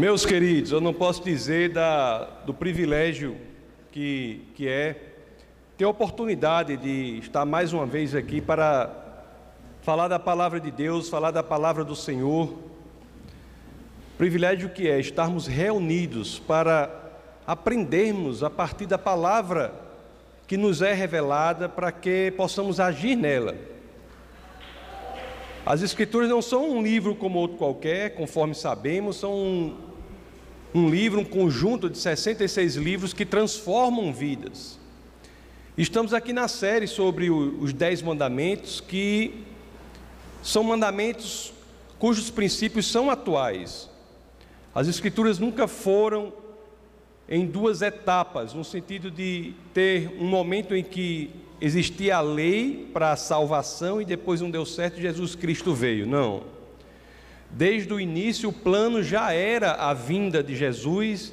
Meus queridos, eu não posso dizer da, do privilégio que, que é ter a oportunidade de estar mais uma vez aqui para falar da palavra de Deus, falar da palavra do Senhor. Privilégio que é estarmos reunidos para aprendermos a partir da palavra que nos é revelada para que possamos agir nela. As Escrituras não são um livro como outro qualquer, conforme sabemos, são um, um livro, um conjunto de 66 livros que transformam vidas. Estamos aqui na série sobre os Dez Mandamentos, que são mandamentos cujos princípios são atuais. As Escrituras nunca foram em duas etapas, no sentido de ter um momento em que existia a lei para a salvação e depois não deu certo e Jesus Cristo veio. Não. Desde o início, o plano já era a vinda de Jesus,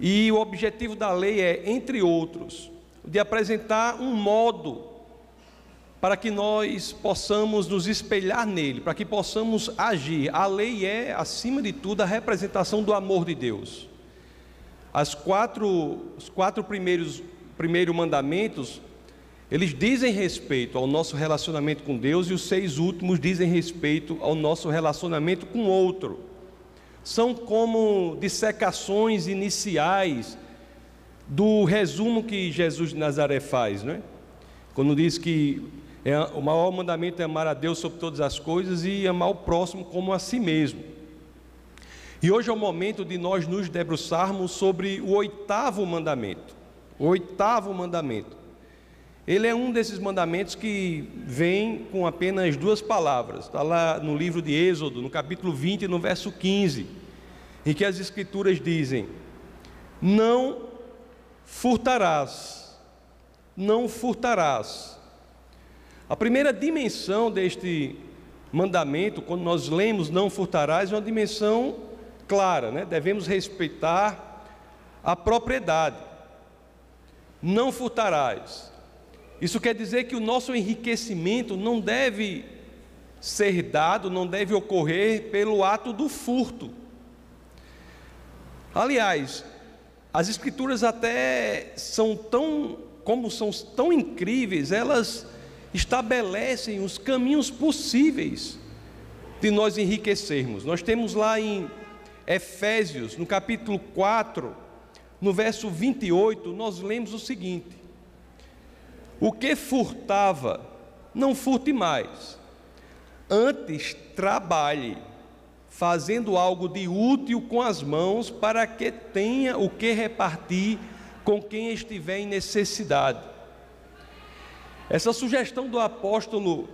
e o objetivo da lei é, entre outros, de apresentar um modo para que nós possamos nos espelhar nele, para que possamos agir. A lei é, acima de tudo, a representação do amor de Deus. As quatro, os quatro primeiros, primeiros mandamentos eles dizem respeito ao nosso relacionamento com Deus e os seis últimos dizem respeito ao nosso relacionamento com outro. São como dissecações iniciais do resumo que Jesus de Nazaré faz, não é? Quando diz que é, o maior mandamento é amar a Deus sobre todas as coisas e amar o próximo como a si mesmo. E hoje é o momento de nós nos debruçarmos sobre o oitavo mandamento. O oitavo mandamento. Ele é um desses mandamentos que vem com apenas duas palavras. Está lá no livro de Êxodo, no capítulo 20, no verso 15, em que as Escrituras dizem: Não furtarás, não furtarás. A primeira dimensão deste mandamento, quando nós lemos não furtarás, é uma dimensão clara, né? devemos respeitar a propriedade. Não furtarás. Isso quer dizer que o nosso enriquecimento não deve ser dado, não deve ocorrer pelo ato do furto. Aliás, as escrituras até são tão, como são tão incríveis, elas estabelecem os caminhos possíveis de nós enriquecermos. Nós temos lá em Efésios, no capítulo 4, no verso 28, nós lemos o seguinte: o que furtava, não furte mais. Antes trabalhe, fazendo algo de útil com as mãos, para que tenha o que repartir com quem estiver em necessidade. Essa sugestão do apóstolo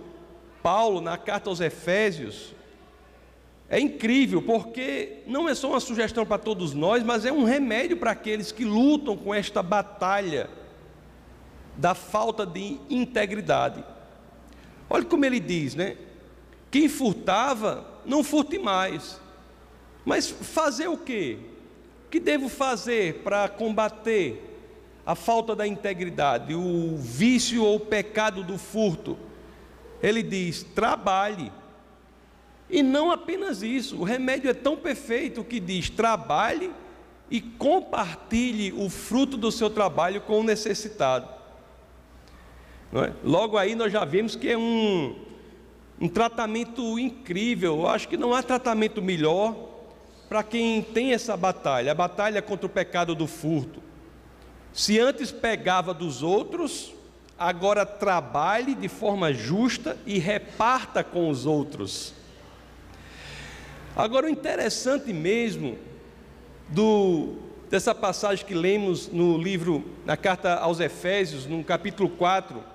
Paulo na carta aos Efésios é incrível, porque não é só uma sugestão para todos nós, mas é um remédio para aqueles que lutam com esta batalha da falta de integridade. Olha como ele diz, né? Quem furtava, não furte mais. Mas fazer o quê? O que devo fazer para combater a falta da integridade, o vício ou o pecado do furto? Ele diz: trabalhe. E não apenas isso, o remédio é tão perfeito que diz: trabalhe e compartilhe o fruto do seu trabalho com o necessitado. É? Logo aí nós já vemos que é um, um tratamento incrível. Eu acho que não há tratamento melhor para quem tem essa batalha, a batalha contra o pecado do furto. Se antes pegava dos outros, agora trabalhe de forma justa e reparta com os outros. Agora o interessante mesmo do dessa passagem que lemos no livro, na carta aos Efésios, no capítulo 4,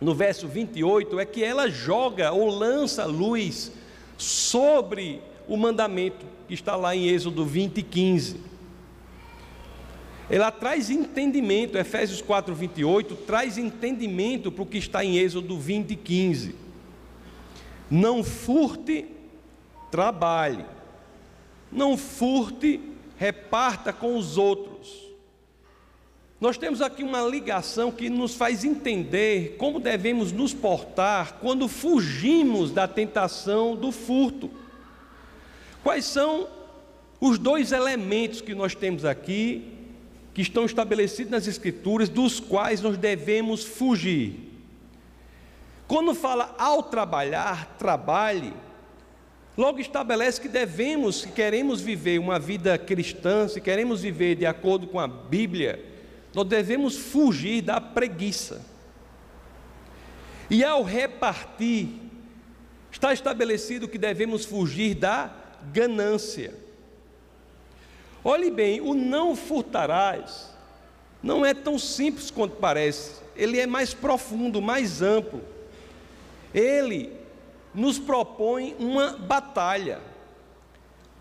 no verso 28, é que ela joga ou lança luz sobre o mandamento que está lá em Êxodo 20, 15. Ela traz entendimento, Efésios 4, 28, traz entendimento para o que está em Êxodo 20, 15. Não furte, trabalhe. Não furte, reparta com os outros. Nós temos aqui uma ligação que nos faz entender como devemos nos portar quando fugimos da tentação do furto. Quais são os dois elementos que nós temos aqui, que estão estabelecidos nas Escrituras, dos quais nós devemos fugir. Quando fala ao trabalhar, trabalhe, logo estabelece que devemos, se queremos viver uma vida cristã, se queremos viver de acordo com a Bíblia, nós devemos fugir da preguiça. E ao repartir, está estabelecido que devemos fugir da ganância. Olhe bem, o não furtarás não é tão simples quanto parece, ele é mais profundo, mais amplo. Ele nos propõe uma batalha.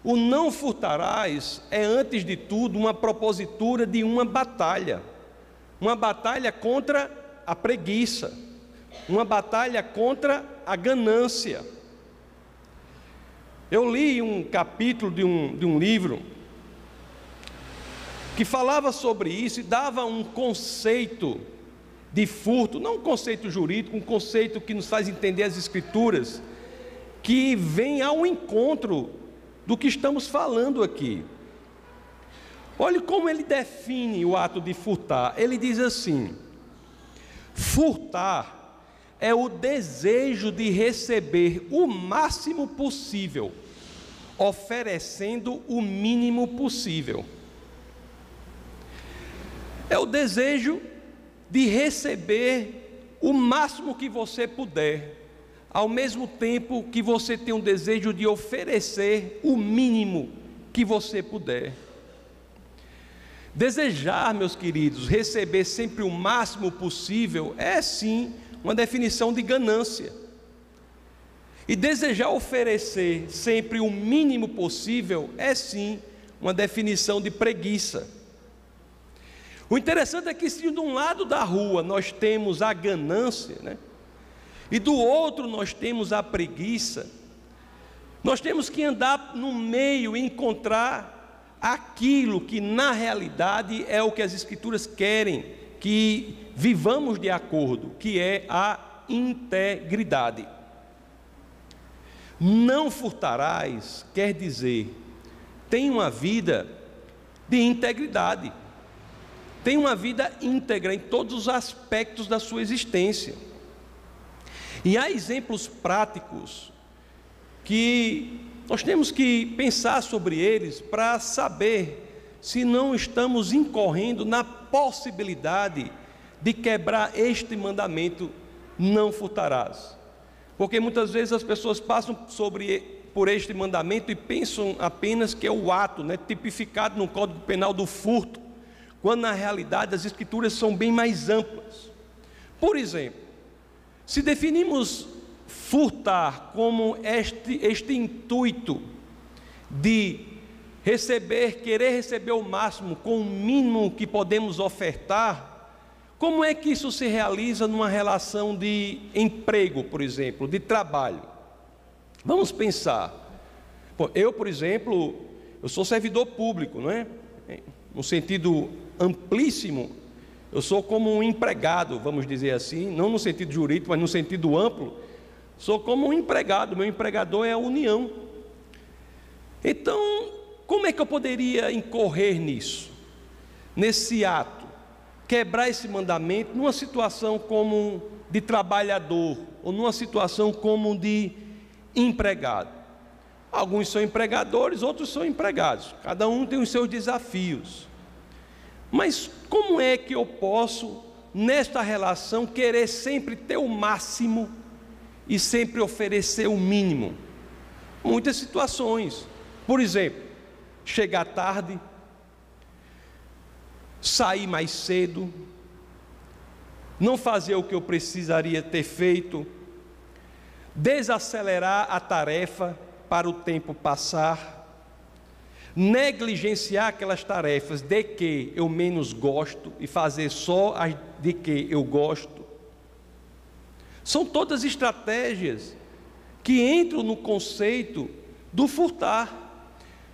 O não furtarás é, antes de tudo, uma propositura de uma batalha. Uma batalha contra a preguiça, uma batalha contra a ganância. Eu li um capítulo de um, de um livro que falava sobre isso e dava um conceito de furto, não um conceito jurídico, um conceito que nos faz entender as Escrituras, que vem ao encontro do que estamos falando aqui. Olhe como ele define o ato de furtar. Ele diz assim: furtar é o desejo de receber o máximo possível, oferecendo o mínimo possível. É o desejo de receber o máximo que você puder, ao mesmo tempo que você tem um desejo de oferecer o mínimo que você puder. Desejar, meus queridos, receber sempre o máximo possível é sim uma definição de ganância. E desejar oferecer sempre o mínimo possível é sim uma definição de preguiça. O interessante é que se de um lado da rua nós temos a ganância, né? E do outro nós temos a preguiça, nós temos que andar no meio e encontrar aquilo que na realidade é o que as escrituras querem que vivamos de acordo, que é a integridade. Não furtarás quer dizer, tem uma vida de integridade, tem uma vida íntegra em todos os aspectos da sua existência. E há exemplos práticos que nós temos que pensar sobre eles para saber se não estamos incorrendo na possibilidade de quebrar este mandamento: não furtarás. Porque muitas vezes as pessoas passam sobre, por este mandamento e pensam apenas que é o ato, né, tipificado no Código Penal do furto, quando na realidade as escrituras são bem mais amplas. Por exemplo, se definimos furtar como este, este intuito de receber, querer receber o máximo com o mínimo que podemos ofertar, como é que isso se realiza numa relação de emprego, por exemplo, de trabalho? Vamos pensar. eu, por exemplo, eu sou servidor público, não é? No sentido amplíssimo, eu sou como um empregado, vamos dizer assim, não no sentido jurídico, mas no sentido amplo. Sou como um empregado, meu empregador é a União. Então, como é que eu poderia incorrer nisso? Nesse ato? quebrar esse mandamento numa situação como de trabalhador ou numa situação como de empregado. Alguns são empregadores, outros são empregados. Cada um tem os seus desafios. Mas como é que eu posso, nesta relação, querer sempre ter o máximo e sempre oferecer o mínimo? Muitas situações. Por exemplo, chegar tarde, sair mais cedo, não fazer o que eu precisaria ter feito, desacelerar a tarefa para o tempo passar, negligenciar aquelas tarefas de que eu menos gosto e fazer só as de que eu gosto. São todas estratégias que entram no conceito do furtar.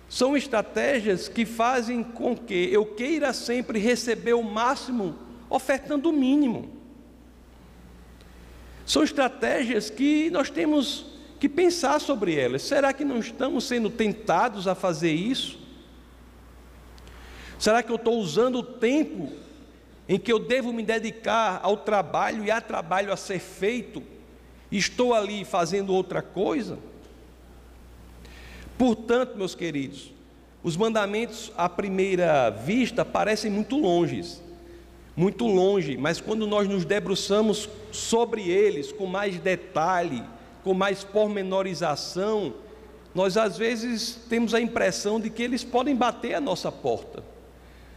São estratégias que fazem com que eu queira sempre receber o máximo, ofertando o mínimo. São estratégias que nós temos que pensar sobre elas. Será que não estamos sendo tentados a fazer isso? Será que eu estou usando o tempo em que eu devo me dedicar ao trabalho e há trabalho a ser feito? Estou ali fazendo outra coisa? Portanto, meus queridos, os mandamentos à primeira vista parecem muito longes, muito longe, mas quando nós nos debruçamos sobre eles com mais detalhe, com mais pormenorização, nós às vezes temos a impressão de que eles podem bater a nossa porta.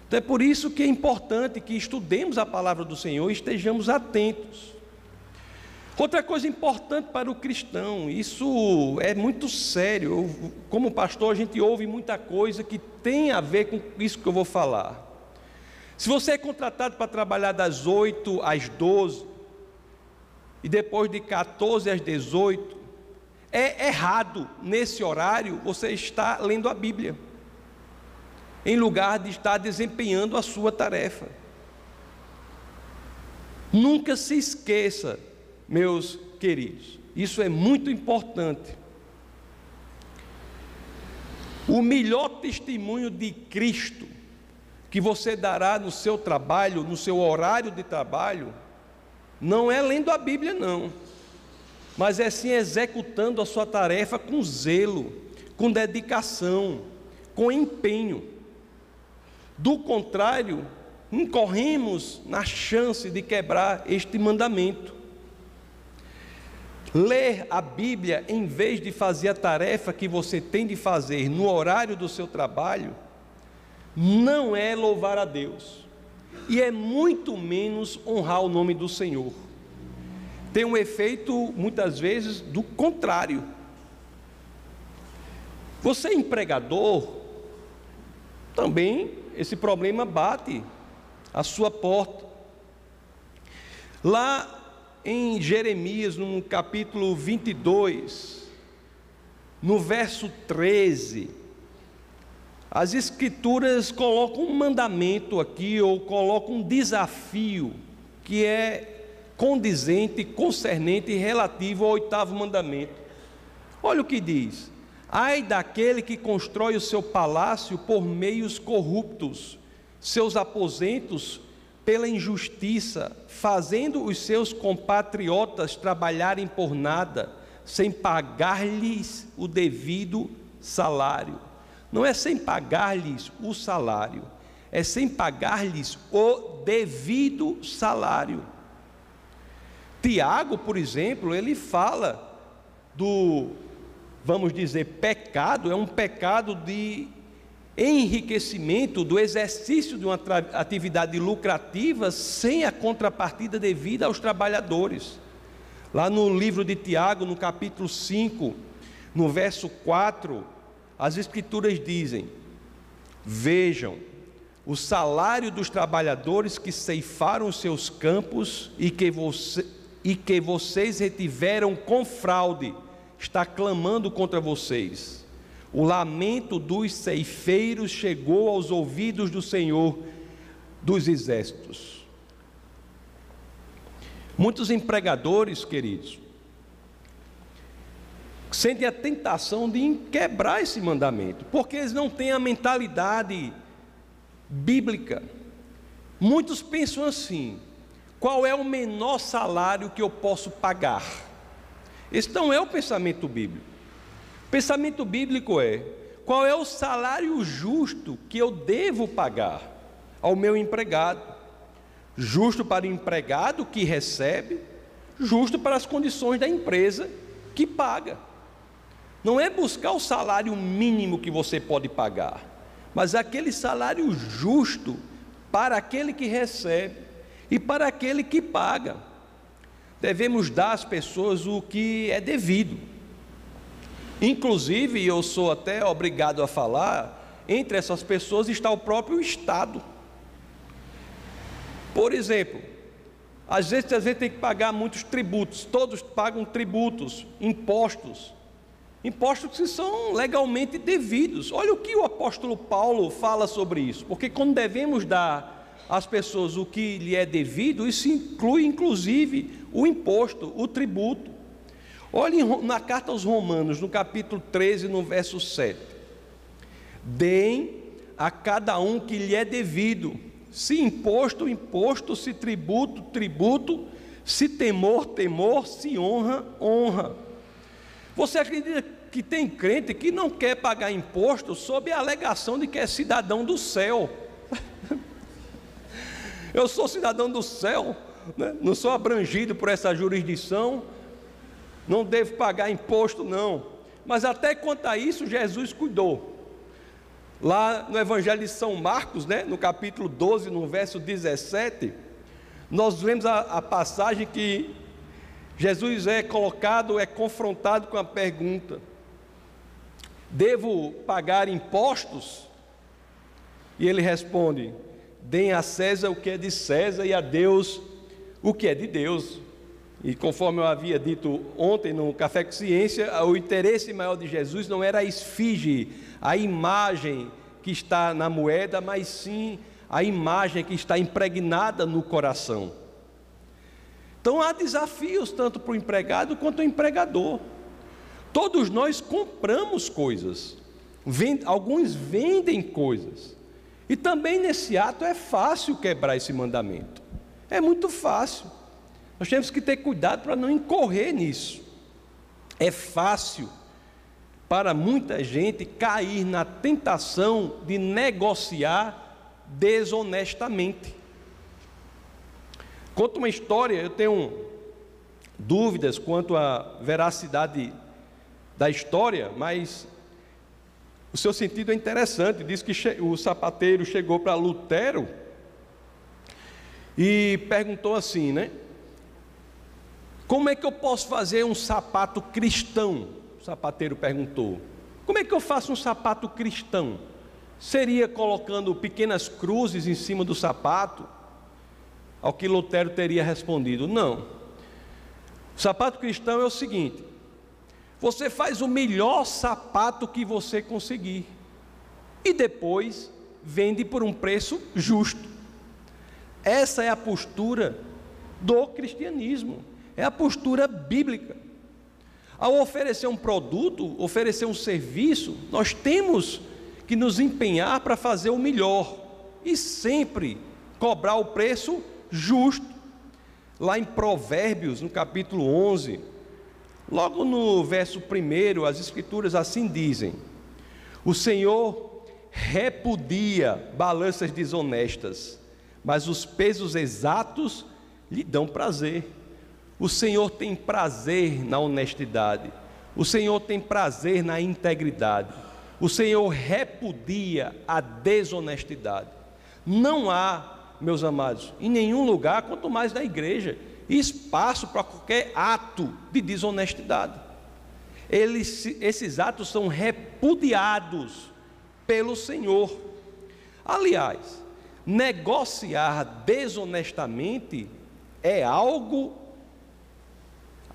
Então é por isso que é importante que estudemos a palavra do Senhor e estejamos atentos. Outra coisa importante para o cristão, isso é muito sério. como pastor, a gente ouve muita coisa que tem a ver com isso que eu vou falar. Se você é contratado para trabalhar das 8 às 12 e depois de 14 às 18, é errado nesse horário você estar lendo a Bíblia, em lugar de estar desempenhando a sua tarefa. Nunca se esqueça, meus queridos, isso é muito importante. O melhor testemunho de Cristo que você dará no seu trabalho, no seu horário de trabalho, não é lendo a Bíblia, não mas é sim executando a sua tarefa com zelo, com dedicação, com empenho. Do contrário, incorremos na chance de quebrar este mandamento. Ler a Bíblia em vez de fazer a tarefa que você tem de fazer no horário do seu trabalho, não é louvar a Deus, e é muito menos honrar o nome do Senhor tem um efeito, muitas vezes, do contrário. Você é empregador, também esse problema bate a sua porta. Lá em Jeremias, no capítulo 22, no verso 13, as Escrituras colocam um mandamento aqui, ou colocam um desafio, que é condizente, concernente e relativo ao oitavo mandamento. Olha o que diz: Ai daquele que constrói o seu palácio por meios corruptos, seus aposentos pela injustiça, fazendo os seus compatriotas trabalharem por nada, sem pagar-lhes o devido salário. Não é sem pagar-lhes o salário, é sem pagar-lhes o devido salário. Tiago, por exemplo, ele fala do, vamos dizer, pecado, é um pecado de enriquecimento, do exercício de uma atividade lucrativa sem a contrapartida devida aos trabalhadores. Lá no livro de Tiago, no capítulo 5, no verso 4, as Escrituras dizem: Vejam, o salário dos trabalhadores que ceifaram os seus campos e que você, e que vocês retiveram com fraude, está clamando contra vocês. O lamento dos ceifeiros chegou aos ouvidos do Senhor dos exércitos. Muitos empregadores, queridos, sentem a tentação de quebrar esse mandamento, porque eles não têm a mentalidade bíblica. Muitos pensam assim: qual é o menor salário que eu posso pagar? Esse não é o pensamento bíblico. O pensamento bíblico é: qual é o salário justo que eu devo pagar ao meu empregado? Justo para o empregado que recebe, justo para as condições da empresa que paga. Não é buscar o salário mínimo que você pode pagar, mas aquele salário justo para aquele que recebe e para aquele que paga. Devemos dar às pessoas o que é devido. Inclusive, eu sou até obrigado a falar, entre essas pessoas está o próprio Estado. Por exemplo, às vezes, às vezes tem que pagar muitos tributos, todos pagam tributos, impostos, impostos que são legalmente devidos. Olha o que o apóstolo Paulo fala sobre isso, porque quando devemos dar às pessoas o que lhe é devido, isso inclui inclusive o imposto, o tributo. Olhe na carta aos Romanos, no capítulo 13, no verso 7. Deem a cada um que lhe é devido. Se imposto, imposto, se tributo, tributo, se temor, temor, se honra, honra. Você acredita que tem crente que não quer pagar imposto sob a alegação de que é cidadão do céu? Eu sou cidadão do céu, né? não sou abrangido por essa jurisdição, não devo pagar imposto, não. Mas até quanto a isso, Jesus cuidou. Lá no Evangelho de São Marcos, né, no capítulo 12, no verso 17, nós vemos a, a passagem que Jesus é colocado, é confrontado com a pergunta: Devo pagar impostos? E ele responde: Deem a César o que é de César e a Deus o que é de Deus. E conforme eu havia dito ontem no Café com Ciência, o interesse maior de Jesus não era a esfinge, a imagem que está na moeda, mas sim a imagem que está impregnada no coração. Então há desafios tanto para o empregado quanto para o empregador. Todos nós compramos coisas, alguns vendem coisas. E também nesse ato é fácil quebrar esse mandamento. É muito fácil. Nós temos que ter cuidado para não incorrer nisso. É fácil para muita gente cair na tentação de negociar desonestamente. Conto uma história, eu tenho dúvidas quanto à veracidade da história, mas o seu sentido é interessante. Diz que o sapateiro chegou para Lutero e perguntou assim, né? Como é que eu posso fazer um sapato cristão? O sapateiro perguntou. Como é que eu faço um sapato cristão? Seria colocando pequenas cruzes em cima do sapato? Ao que Lutero teria respondido: Não. O sapato cristão é o seguinte: você faz o melhor sapato que você conseguir e depois vende por um preço justo. Essa é a postura do cristianismo é a postura bíblica. Ao oferecer um produto, oferecer um serviço, nós temos que nos empenhar para fazer o melhor e sempre cobrar o preço justo. Lá em Provérbios, no capítulo 11, logo no verso 1, as Escrituras assim dizem: O Senhor repudia balanças desonestas, mas os pesos exatos lhe dão prazer. O Senhor tem prazer na honestidade. O Senhor tem prazer na integridade. O Senhor repudia a desonestidade. Não há, meus amados, em nenhum lugar, quanto mais na igreja, espaço para qualquer ato de desonestidade. Eles, esses atos são repudiados pelo Senhor. Aliás, negociar desonestamente é algo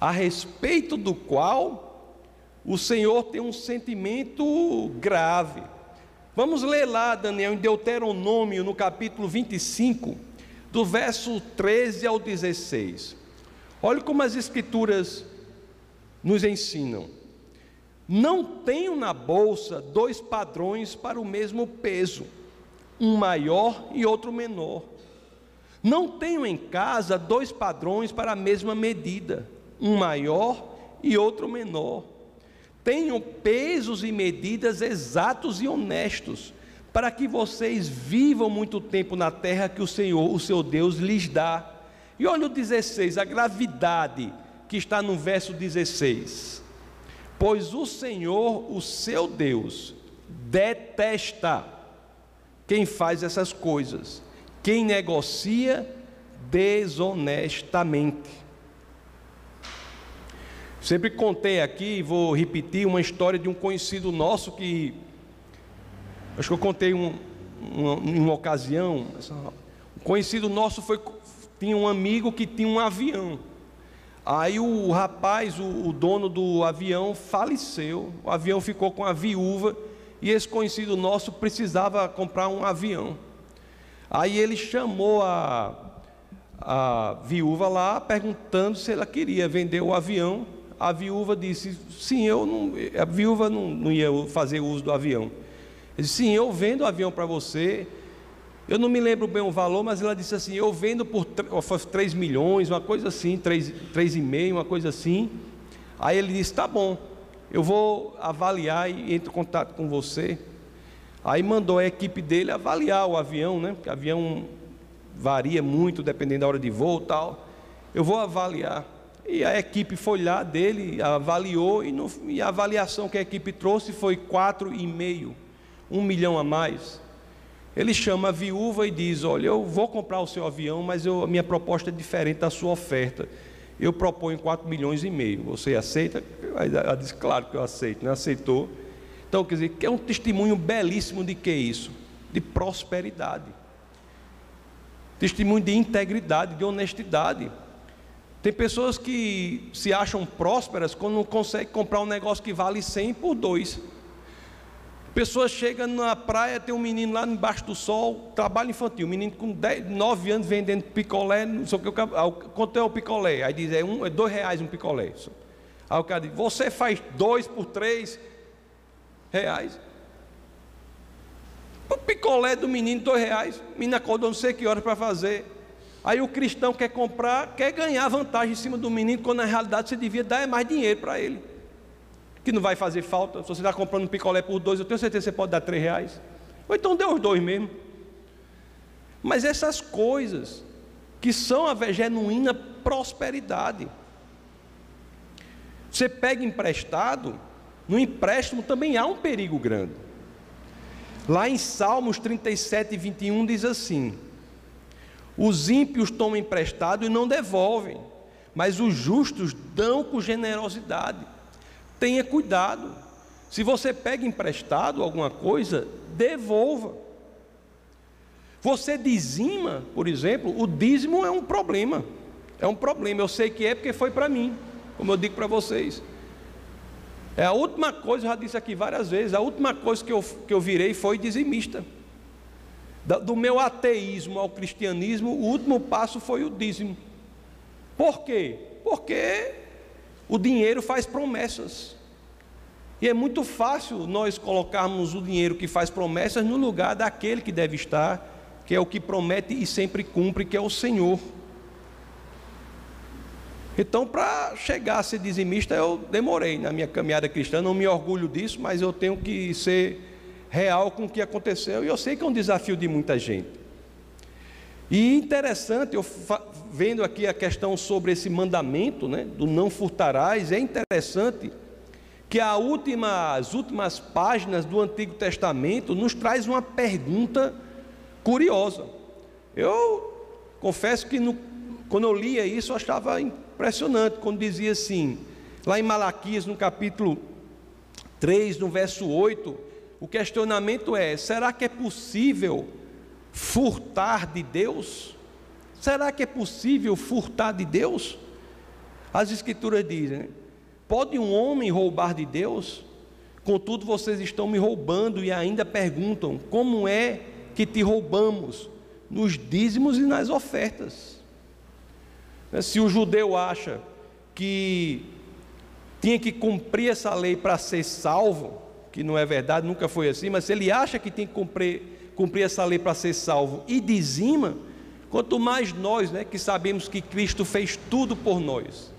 a respeito do qual o Senhor tem um sentimento grave. Vamos ler lá, Daniel, em Deuteronômio, no capítulo 25, do verso 13 ao 16. Olhe como as Escrituras nos ensinam. Não tenho na bolsa dois padrões para o mesmo peso, um maior e outro menor. Não tenho em casa dois padrões para a mesma medida um maior e outro menor. Tenham pesos e medidas exatos e honestos, para que vocês vivam muito tempo na terra que o Senhor, o seu Deus, lhes dá. E olha o 16, a gravidade que está no verso 16. Pois o Senhor, o seu Deus, detesta quem faz essas coisas, quem negocia desonestamente. Sempre contei aqui, vou repetir, uma história de um conhecido nosso que. Acho que eu contei um, uma, em uma ocasião. Um conhecido nosso foi, tinha um amigo que tinha um avião. Aí o rapaz, o, o dono do avião, faleceu. O avião ficou com a viúva. E esse conhecido nosso precisava comprar um avião. Aí ele chamou a, a viúva lá, perguntando se ela queria vender o avião a viúva disse: Sim, eu não, a viúva não, não ia fazer uso do avião. Ele disse: Sim, eu vendo o avião para você. Eu não me lembro bem o valor, mas ela disse assim: Eu vendo por 3 milhões, uma coisa assim, 3,5, uma coisa assim. Aí ele disse: Tá bom, eu vou avaliar e entro em contato com você. Aí mandou a equipe dele avaliar o avião, né? Porque o avião varia muito dependendo da hora de voo e tal. Eu vou avaliar. E a equipe foi lá dele, avaliou, e, no, e a avaliação que a equipe trouxe foi 4,5, um milhão a mais. Ele chama a viúva e diz: Olha, eu vou comprar o seu avião, mas eu, a minha proposta é diferente da sua oferta. Eu proponho 4 milhões e meio. Você aceita? Ela disse: Claro que eu aceito. Não aceitou. Então, quer dizer, é um testemunho belíssimo de que isso? De prosperidade. Testemunho de integridade, de honestidade. Tem pessoas que se acham prósperas quando não conseguem comprar um negócio que vale 100 por 2. Pessoas chegam na praia, tem um menino lá embaixo do sol, trabalho infantil, um menino com 10, 9 anos vendendo picolé, não sei o que, quanto é o picolé? Aí diz, é, um, é dois reais um picolé. Aí o cara diz, você faz dois por três reais. O picolé do menino, dois reais. O menino acordou não sei que horas para fazer. Aí o cristão quer comprar, quer ganhar vantagem em cima do menino, quando na realidade você devia dar mais dinheiro para ele. Que não vai fazer falta. Se você está comprando um picolé por dois, eu tenho certeza que você pode dar três reais. Ou então dê os dois mesmo. Mas essas coisas que são a genuína prosperidade. Você pega emprestado, no empréstimo também há um perigo grande. Lá em Salmos 37, 21 diz assim: os ímpios tomam emprestado e não devolvem, mas os justos dão com generosidade. Tenha cuidado. Se você pega emprestado alguma coisa, devolva. Você dizima, por exemplo, o dízimo é um problema. É um problema. Eu sei que é porque foi para mim, como eu digo para vocês. É a última coisa, eu já disse aqui várias vezes, a última coisa que eu, que eu virei foi dizimista do meu ateísmo ao cristianismo, o último passo foi o dízimo. Por quê? Porque o dinheiro faz promessas. E é muito fácil nós colocarmos o dinheiro que faz promessas no lugar daquele que deve estar, que é o que promete e sempre cumpre, que é o Senhor. Então, para chegar a ser dizimista, eu demorei na minha caminhada cristã, não me orgulho disso, mas eu tenho que ser real com o que aconteceu, e eu sei que é um desafio de muita gente. E interessante, eu vendo aqui a questão sobre esse mandamento, né, do não furtarás, é interessante que última, as últimas páginas do Antigo Testamento nos traz uma pergunta curiosa. Eu confesso que no, quando eu lia isso eu achava impressionante, quando dizia assim, lá em Malaquias, no capítulo 3, no verso 8, o questionamento é: será que é possível furtar de Deus? Será que é possível furtar de Deus? As Escrituras dizem: pode um homem roubar de Deus? Contudo, vocês estão me roubando e ainda perguntam: como é que te roubamos? Nos dízimos e nas ofertas. Se o judeu acha que tinha que cumprir essa lei para ser salvo, que não é verdade, nunca foi assim, mas se ele acha que tem que cumprir, cumprir essa lei para ser salvo e dizima, quanto mais nós, né, que sabemos que Cristo fez tudo por nós,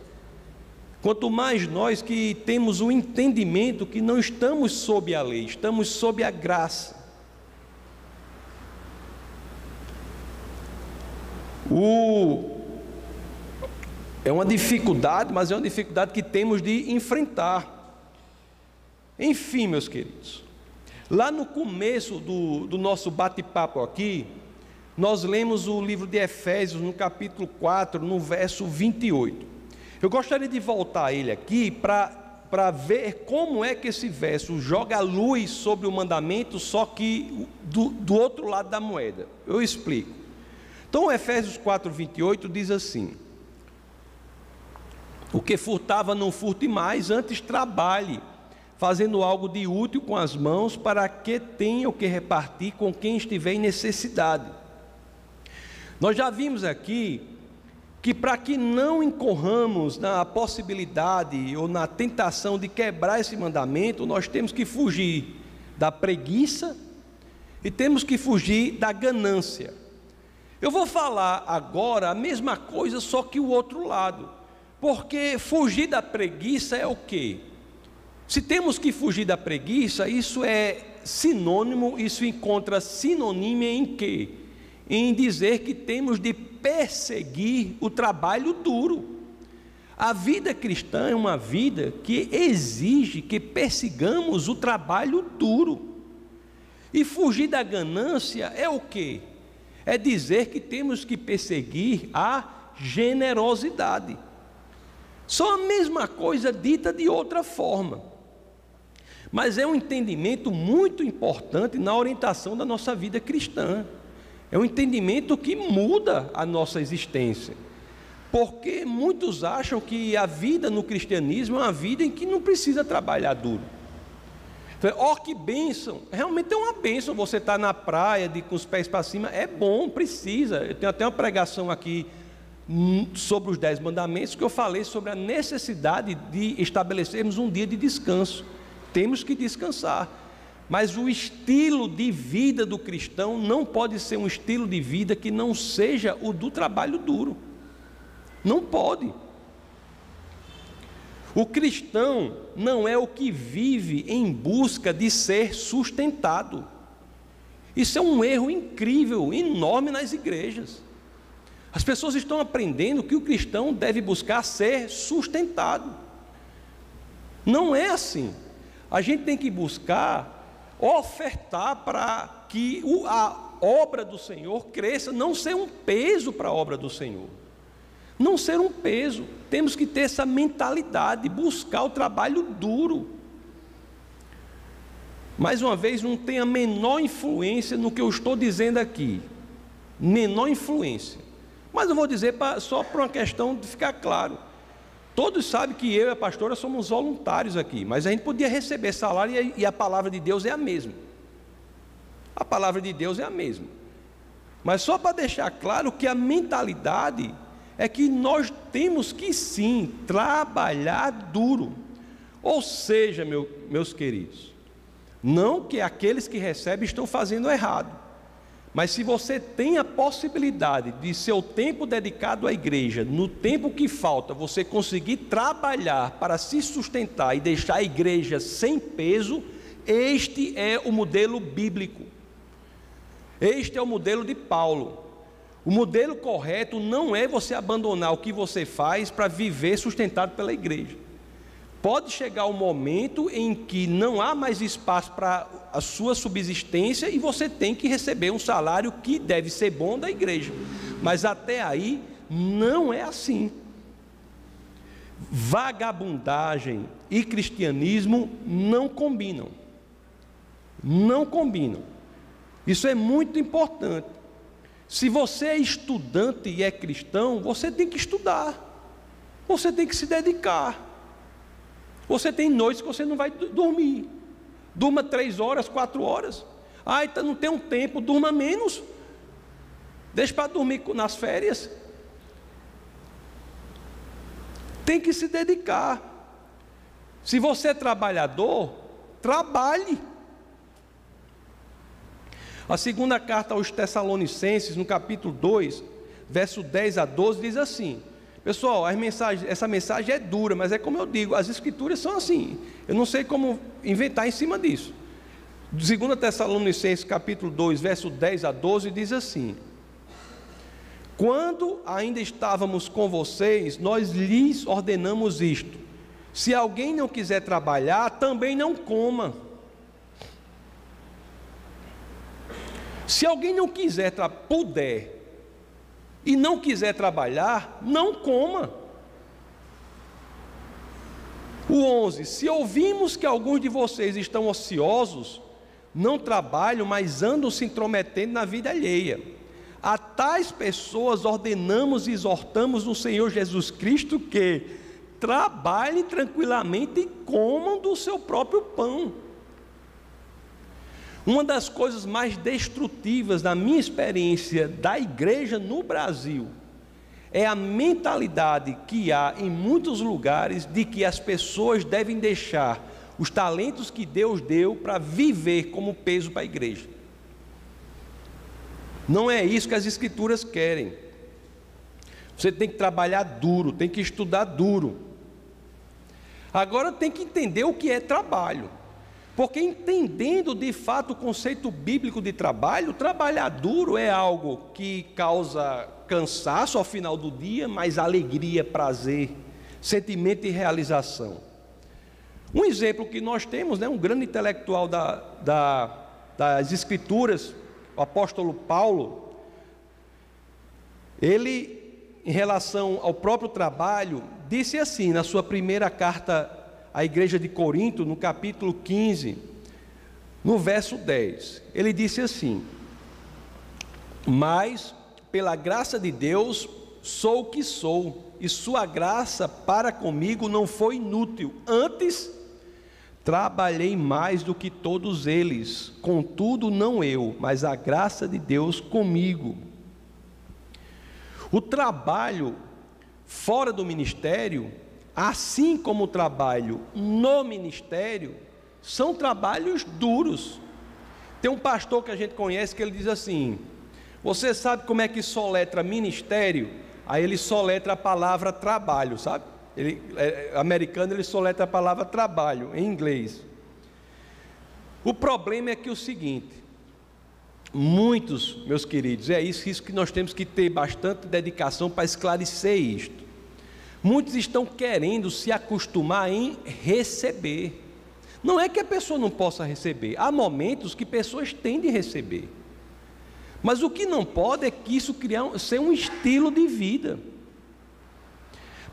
quanto mais nós que temos o entendimento que não estamos sob a lei, estamos sob a graça. O é uma dificuldade, mas é uma dificuldade que temos de enfrentar. Enfim, meus queridos, lá no começo do, do nosso bate-papo aqui, nós lemos o livro de Efésios, no capítulo 4, no verso 28. Eu gostaria de voltar a ele aqui para ver como é que esse verso joga luz sobre o mandamento, só que do, do outro lado da moeda. Eu explico. Então, Efésios 4, 28 diz assim: O que furtava, não furte mais, antes trabalhe fazendo algo de útil com as mãos, para que tenha o que repartir com quem estiver em necessidade. Nós já vimos aqui que para que não incorramos na possibilidade ou na tentação de quebrar esse mandamento, nós temos que fugir da preguiça e temos que fugir da ganância. Eu vou falar agora a mesma coisa, só que o outro lado. Porque fugir da preguiça é o quê? Se temos que fugir da preguiça, isso é sinônimo, isso encontra sinonímia em quê? Em dizer que temos de perseguir o trabalho duro. A vida cristã é uma vida que exige que persigamos o trabalho duro. E fugir da ganância é o quê? É dizer que temos que perseguir a generosidade. Só a mesma coisa dita de outra forma. Mas é um entendimento muito importante na orientação da nossa vida cristã. É um entendimento que muda a nossa existência. Porque muitos acham que a vida no cristianismo é uma vida em que não precisa trabalhar duro. Ó, oh, que bênção! Realmente é uma bênção você estar na praia de, com os pés para cima. É bom, precisa. Eu tenho até uma pregação aqui hum, sobre os dez mandamentos que eu falei sobre a necessidade de estabelecermos um dia de descanso. Temos que descansar. Mas o estilo de vida do cristão não pode ser um estilo de vida que não seja o do trabalho duro. Não pode. O cristão não é o que vive em busca de ser sustentado. Isso é um erro incrível, enorme nas igrejas. As pessoas estão aprendendo que o cristão deve buscar ser sustentado. Não é assim. A gente tem que buscar ofertar para que a obra do Senhor cresça, não ser um peso para a obra do Senhor não ser um peso. Temos que ter essa mentalidade, buscar o trabalho duro. Mais uma vez, não tem a menor influência no que eu estou dizendo aqui. Menor influência. Mas eu vou dizer pra, só por uma questão de ficar claro. Todos sabem que eu e a pastora somos voluntários aqui, mas a gente podia receber salário e a, palavra de Deus é a mesma. A palavra de Deus é a mesma. Mas só para deixar claro que a mentalidade é que nós temos que sim trabalhar duro. Ou seja, meu, meus queridos, não que aqueles que recebem estão fazendo errado, mas se você tem a possibilidade de seu tempo dedicado à igreja, no tempo que falta, você conseguir trabalhar para se sustentar e deixar a igreja sem peso, este é o modelo bíblico. Este é o modelo de Paulo. O modelo correto não é você abandonar o que você faz para viver sustentado pela igreja. Pode chegar o um momento em que não há mais espaço para a sua subsistência e você tem que receber um salário que deve ser bom da igreja. Mas até aí não é assim. Vagabundagem e cristianismo não combinam. Não combinam. Isso é muito importante. Se você é estudante e é cristão, você tem que estudar, você tem que se dedicar. Você tem noites que você não vai dormir, durma três horas, quatro horas. Ah, então não tem um tempo, durma menos. Deixa para dormir nas férias. Tem que se dedicar. Se você é trabalhador, trabalhe. A segunda carta aos Tessalonicenses, no capítulo 2, verso 10 a 12, diz assim: Pessoal, mensagem, essa mensagem é dura, mas é como eu digo, as escrituras são assim. Eu não sei como inventar em cima disso. 2 Tessalonicenses, capítulo 2, verso 10 a 12, diz assim: Quando ainda estávamos com vocês, nós lhes ordenamos isto: se alguém não quiser trabalhar, também não coma. Se alguém não quiser, puder e não quiser trabalhar, não coma. O 11: Se ouvimos que alguns de vocês estão ociosos, não trabalham, mas andam se intrometendo na vida alheia. A tais pessoas ordenamos e exortamos no Senhor Jesus Cristo que trabalhem tranquilamente e comam do seu próprio pão. Uma das coisas mais destrutivas da minha experiência da igreja no Brasil é a mentalidade que há em muitos lugares de que as pessoas devem deixar os talentos que Deus deu para viver como peso para a igreja. Não é isso que as Escrituras querem. Você tem que trabalhar duro, tem que estudar duro. Agora tem que entender o que é trabalho. Porque entendendo de fato o conceito bíblico de trabalho, trabalhar duro é algo que causa cansaço ao final do dia, mas alegria, prazer, sentimento de realização. Um exemplo que nós temos, né, um grande intelectual da, da, das Escrituras, o apóstolo Paulo, ele, em relação ao próprio trabalho, disse assim na sua primeira carta à igreja de Corinto, no capítulo 15, no verso 10. Ele disse assim: Mas, pela graça de Deus, sou o que sou, e Sua graça para comigo não foi inútil, antes, trabalhei mais do que todos eles, contudo, não eu, mas a graça de Deus comigo. O trabalho fora do ministério, assim como o trabalho no ministério, são trabalhos duros. Tem um pastor que a gente conhece que ele diz assim: Você sabe como é que soletra ministério? Aí ele soletra a palavra trabalho, sabe? Ele, é, americano ele soletra a palavra trabalho em inglês. O problema é que é o seguinte: muitos, meus queridos, é isso, isso que nós temos que ter bastante dedicação para esclarecer isto. Muitos estão querendo se acostumar em receber. Não é que a pessoa não possa receber, há momentos que pessoas têm de receber. Mas o que não pode é que isso criar, ser um estilo de vida.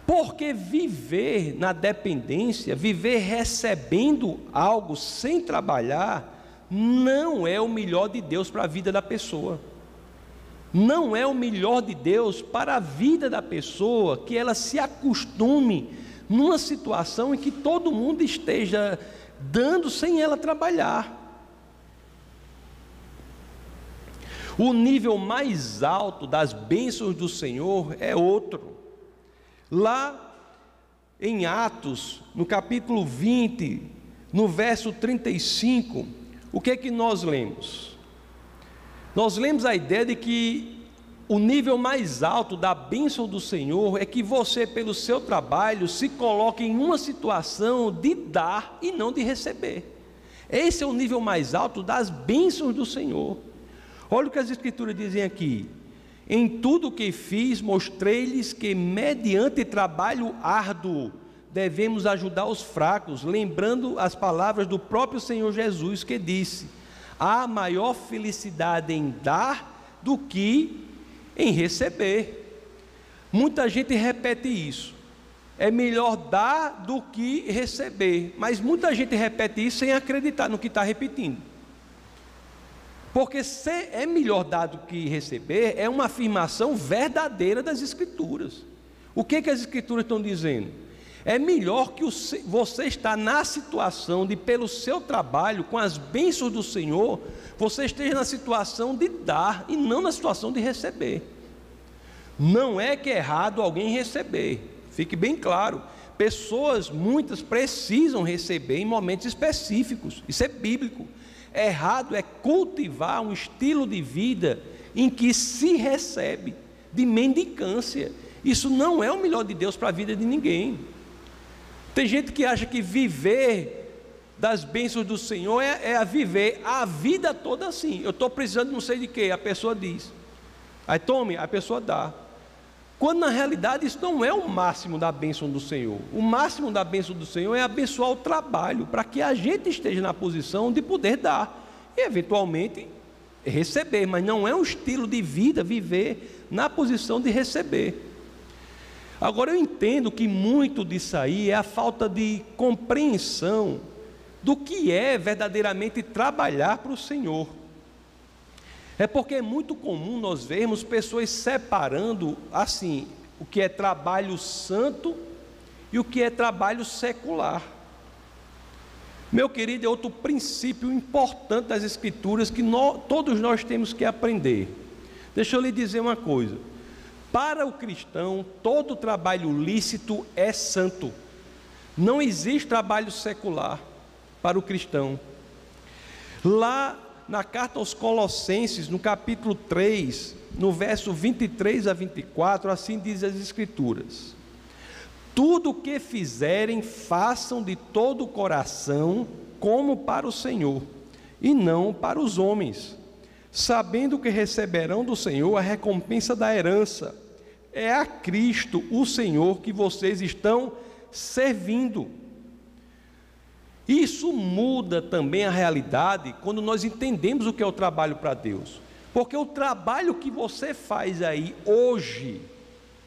Porque viver na dependência, viver recebendo algo sem trabalhar, não é o melhor de Deus para a vida da pessoa não é o melhor de Deus para a vida da pessoa que ela se acostume numa situação em que todo mundo esteja dando sem ela trabalhar. O nível mais alto das bênçãos do Senhor é outro. Lá em Atos, no capítulo 20, no verso 35, o que é que nós lemos? Nós lemos a ideia de que o nível mais alto da bênção do Senhor é que você, pelo seu trabalho, se coloque em uma situação de dar e não de receber. Esse é o nível mais alto das bênçãos do Senhor. Olha o que as Escrituras dizem aqui. Em tudo o que fiz, mostrei-lhes que, mediante trabalho árduo, devemos ajudar os fracos, lembrando as palavras do próprio Senhor Jesus que disse: há maior felicidade em dar do que em receber. Muita gente repete isso. É melhor dar do que receber. Mas muita gente repete isso sem acreditar no que está repetindo. Porque ser é melhor dar do que receber é uma afirmação verdadeira das Escrituras. O que, que as Escrituras estão dizendo? É melhor que você está na situação de, pelo seu trabalho, com as bênçãos do Senhor, você esteja na situação de dar e não na situação de receber. Não é que é errado alguém receber, fique bem claro. Pessoas, muitas, precisam receber em momentos específicos, isso é bíblico. Errado é cultivar um estilo de vida em que se recebe, de mendicância. Isso não é o melhor de Deus para a vida de ninguém. Tem gente que acha que viver das bênçãos do Senhor é, é a viver a vida toda assim. Eu estou precisando não sei de quê, a pessoa diz. Aí tome, a pessoa dá. Quando na realidade isso não é o máximo da bênção do Senhor. O máximo da bênção do Senhor é abençoar o trabalho, para que a gente esteja na posição de poder dar e eventualmente receber, mas não é um estilo de vida viver na posição de receber. Agora eu entendo que muito disso aí é a falta de compreensão do que é verdadeiramente trabalhar para o Senhor. É porque é muito comum nós vermos pessoas separando assim o que é trabalho santo e o que é trabalho secular. Meu querido, é outro princípio importante das Escrituras que nós, todos nós temos que aprender. Deixa eu lhe dizer uma coisa. Para o cristão, todo trabalho lícito é santo. Não existe trabalho secular para o cristão. Lá na carta aos Colossenses, no capítulo 3, no verso 23 a 24, assim diz as Escrituras: Tudo o que fizerem, façam de todo o coração, como para o Senhor, e não para os homens, sabendo que receberão do Senhor a recompensa da herança. É a Cristo, o Senhor, que vocês estão servindo. Isso muda também a realidade quando nós entendemos o que é o trabalho para Deus. Porque o trabalho que você faz aí hoje,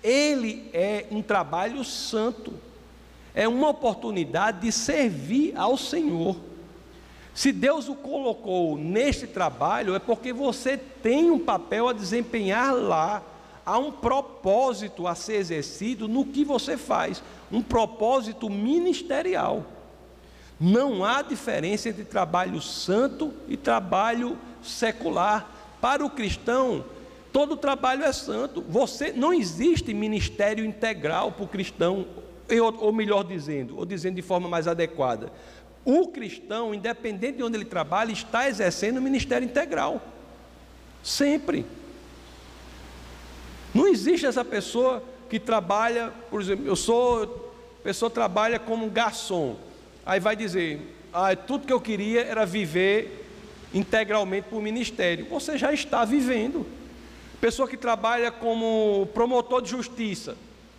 ele é um trabalho santo. É uma oportunidade de servir ao Senhor. Se Deus o colocou neste trabalho, é porque você tem um papel a desempenhar lá. Há um propósito a ser exercido no que você faz, um propósito ministerial. Não há diferença entre trabalho santo e trabalho secular. Para o cristão, todo trabalho é santo. Você não existe ministério integral para o cristão, ou melhor dizendo, ou dizendo de forma mais adequada. O cristão, independente de onde ele trabalha, está exercendo o ministério integral. Sempre. Não existe essa pessoa que trabalha, por exemplo, eu sou, a pessoa trabalha como garçom. Aí vai dizer: ah, tudo que eu queria era viver integralmente por ministério. Você já está vivendo. Pessoa que trabalha como promotor de justiça,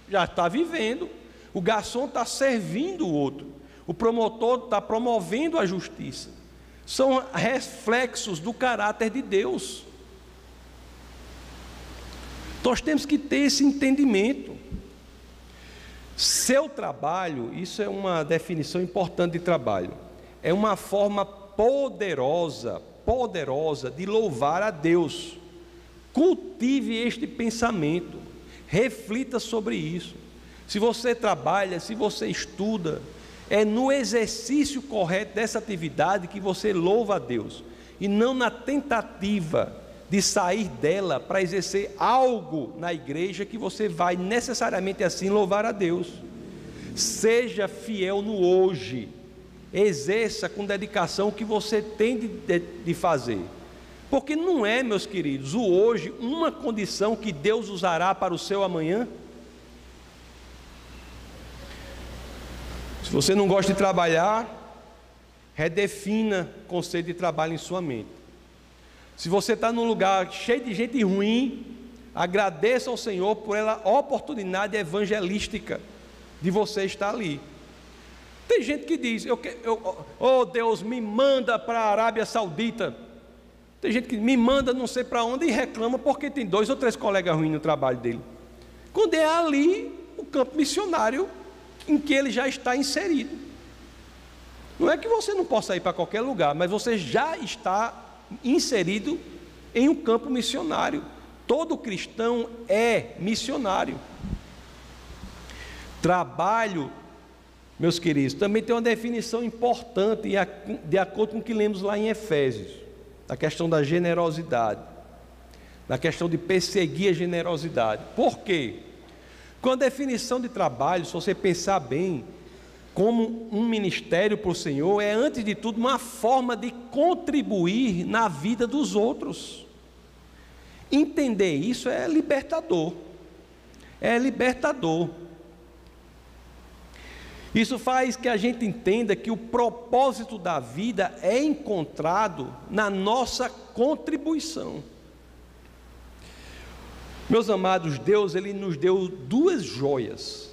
já está vivendo. O garçom está servindo o outro. O promotor está promovendo a justiça. São reflexos do caráter de Deus. Nós temos que ter esse entendimento. Seu trabalho, isso é uma definição importante de trabalho, é uma forma poderosa, poderosa de louvar a Deus. Cultive este pensamento, reflita sobre isso. Se você trabalha, se você estuda, é no exercício correto dessa atividade que você louva a Deus, e não na tentativa de sair dela para exercer algo na igreja que você vai necessariamente assim louvar a Deus. Seja fiel no hoje, exerça com dedicação o que você tem de, de, de fazer. Porque não é, meus queridos, o hoje uma condição que Deus usará para o seu amanhã. Se você não gosta de trabalhar, redefina o conceito de trabalho em sua mente. Se você está num lugar cheio de gente ruim, agradeça ao Senhor por ela oportunidade evangelística de você estar ali. Tem gente que diz, eu, eu, oh Deus, me manda para a Arábia Saudita. Tem gente que me manda não sei para onde e reclama porque tem dois ou três colegas ruins no trabalho dele. Quando é ali o campo missionário em que ele já está inserido. Não é que você não possa ir para qualquer lugar, mas você já está inserido em um campo missionário. Todo cristão é missionário. Trabalho, meus queridos, também tem uma definição importante, de acordo com o que lemos lá em Efésios, a questão da generosidade, na questão de perseguir a generosidade. Por quê? Com a definição de trabalho, se você pensar bem, como um ministério para o Senhor é, antes de tudo, uma forma de contribuir na vida dos outros. Entender isso é libertador. É libertador. Isso faz que a gente entenda que o propósito da vida é encontrado na nossa contribuição. Meus amados, Deus ele nos deu duas joias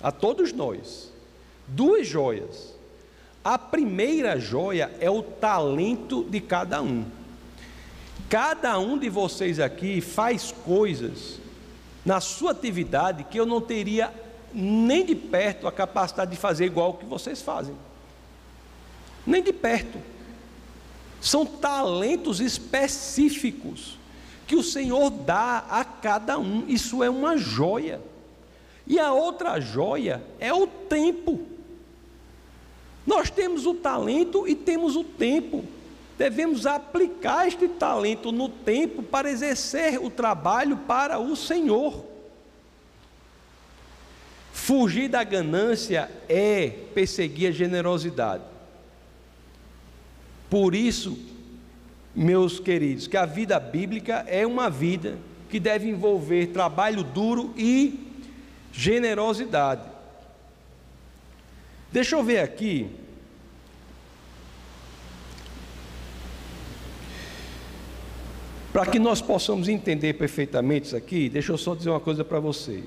a todos nós duas joias. A primeira joia é o talento de cada um. Cada um de vocês aqui faz coisas na sua atividade que eu não teria nem de perto a capacidade de fazer igual que vocês fazem. Nem de perto. São talentos específicos que o Senhor dá a cada um. Isso é uma joia. E a outra joia é o tempo. Nós temos o talento e temos o tempo. Devemos aplicar este talento no tempo para exercer o trabalho para o Senhor. Fugir da ganância é perseguir a generosidade. Por isso, meus queridos, que a vida bíblica é uma vida que deve envolver trabalho duro e generosidade. Deixa eu ver aqui. Para que nós possamos entender perfeitamente isso aqui, deixa eu só dizer uma coisa para você.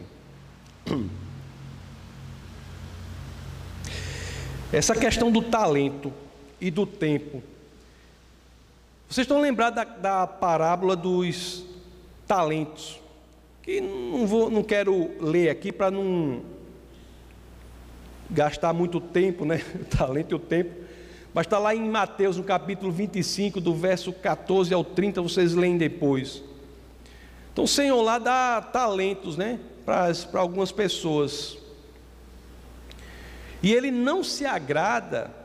Essa questão do talento e do tempo. Vocês estão lembrados da, da parábola dos talentos? Que não, vou, não quero ler aqui para não gastar muito tempo, né? O talento e o tempo. Mas está lá em Mateus, no capítulo 25, do verso 14 ao 30, vocês leem depois. Então o Senhor lá dá talentos, né? Para algumas pessoas. E ele não se agrada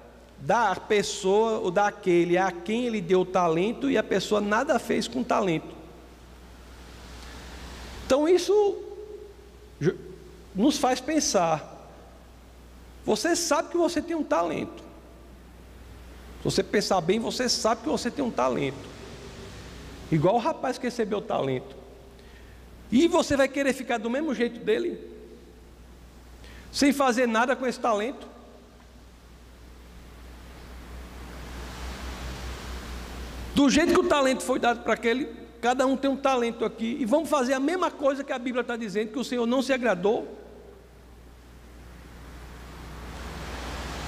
da pessoa ou daquele a quem ele deu o talento e a pessoa nada fez com o talento. Então isso nos faz pensar. Você sabe que você tem um talento. Se você pensar bem, você sabe que você tem um talento. Igual o rapaz que recebeu o talento. E você vai querer ficar do mesmo jeito dele? Sem fazer nada com esse talento? Do jeito que o talento foi dado para aquele, cada um tem um talento aqui, e vamos fazer a mesma coisa que a Bíblia está dizendo, que o Senhor não se agradou.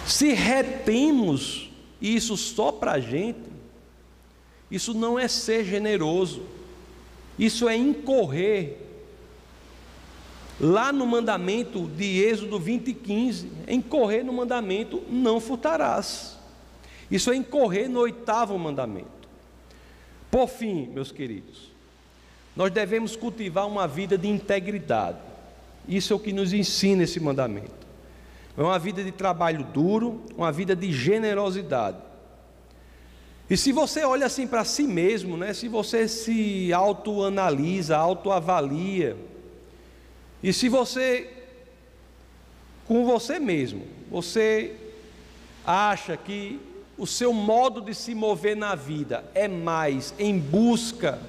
Se retemos isso só para a gente, isso não é ser generoso, isso é incorrer. Lá no mandamento de Êxodo 20, 15, é incorrer no mandamento, não furtarás. Isso é incorrer no oitavo mandamento. Por fim, meus queridos, nós devemos cultivar uma vida de integridade. Isso é o que nos ensina esse mandamento. É uma vida de trabalho duro, uma vida de generosidade. E se você olha assim para si mesmo, né, se você se autoanalisa, autoavalia, e se você, com você mesmo, você acha que o seu modo de se mover na vida é mais em busca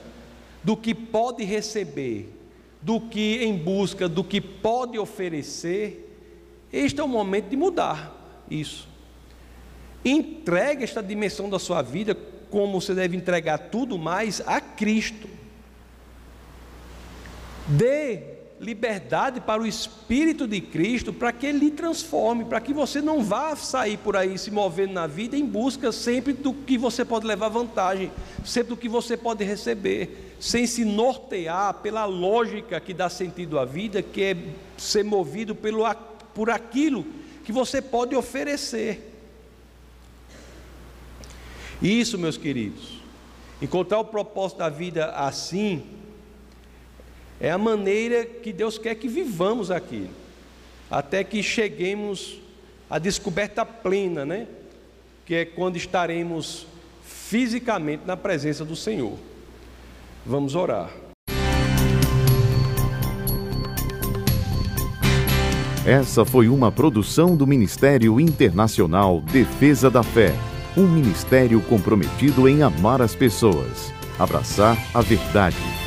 do que pode receber, do que em busca do que pode oferecer, este é o momento de mudar isso. Entregue esta dimensão da sua vida, como você deve entregar tudo mais, a Cristo. Dê liberdade para o Espírito de Cristo, para que Ele transforme, para que você não vá sair por aí se movendo na vida em busca sempre do que você pode levar vantagem, sempre do que você pode receber, sem se nortear pela lógica que dá sentido à vida, que é ser movido pelo, por aquilo que você pode oferecer. Isso, meus queridos, encontrar o propósito da vida assim, é a maneira que Deus quer que vivamos aqui, até que cheguemos à descoberta plena, né? Que é quando estaremos fisicamente na presença do Senhor. Vamos orar. Essa foi uma produção do Ministério Internacional Defesa da Fé, um ministério comprometido em amar as pessoas, abraçar a verdade